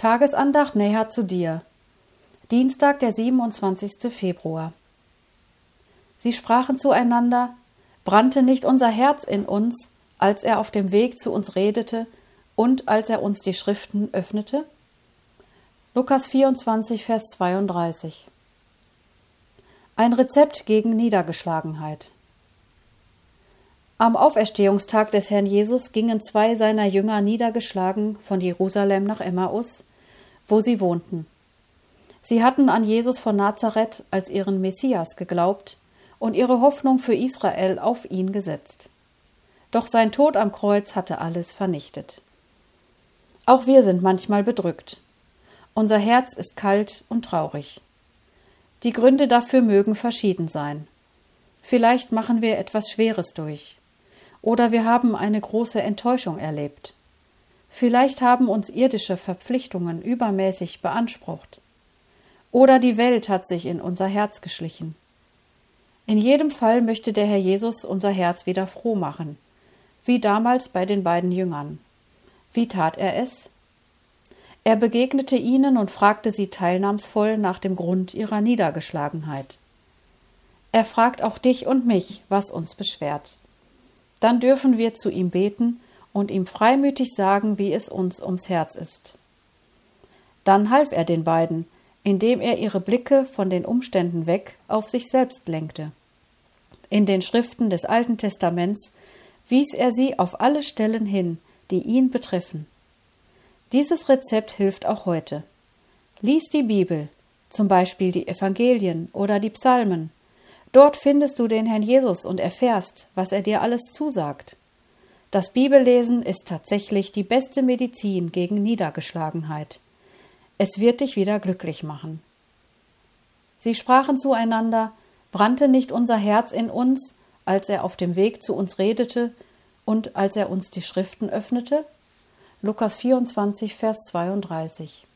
Tagesandacht näher zu dir. Dienstag, der 27. Februar. Sie sprachen zueinander, brannte nicht unser Herz in uns, als er auf dem Weg zu uns redete und als er uns die Schriften öffnete? Lukas 24, Vers 32. Ein Rezept gegen Niedergeschlagenheit. Am Auferstehungstag des Herrn Jesus gingen zwei seiner Jünger niedergeschlagen von Jerusalem nach Emmaus, wo sie wohnten. Sie hatten an Jesus von Nazareth als ihren Messias geglaubt und ihre Hoffnung für Israel auf ihn gesetzt. Doch sein Tod am Kreuz hatte alles vernichtet. Auch wir sind manchmal bedrückt. Unser Herz ist kalt und traurig. Die Gründe dafür mögen verschieden sein. Vielleicht machen wir etwas Schweres durch. Oder wir haben eine große Enttäuschung erlebt. Vielleicht haben uns irdische Verpflichtungen übermäßig beansprucht. Oder die Welt hat sich in unser Herz geschlichen. In jedem Fall möchte der Herr Jesus unser Herz wieder froh machen, wie damals bei den beiden Jüngern. Wie tat er es? Er begegnete ihnen und fragte sie teilnahmsvoll nach dem Grund ihrer Niedergeschlagenheit. Er fragt auch dich und mich, was uns beschwert. Dann dürfen wir zu ihm beten und ihm freimütig sagen, wie es uns ums Herz ist. Dann half er den beiden, indem er ihre Blicke von den Umständen weg auf sich selbst lenkte. In den Schriften des Alten Testaments wies er sie auf alle Stellen hin, die ihn betreffen. Dieses Rezept hilft auch heute. Lies die Bibel, zum Beispiel die Evangelien oder die Psalmen. Dort findest du den Herrn Jesus und erfährst, was er dir alles zusagt. Das Bibellesen ist tatsächlich die beste Medizin gegen Niedergeschlagenheit. Es wird dich wieder glücklich machen. Sie sprachen zueinander, brannte nicht unser Herz in uns, als er auf dem Weg zu uns redete und als er uns die Schriften öffnete? Lukas 24, Vers 32.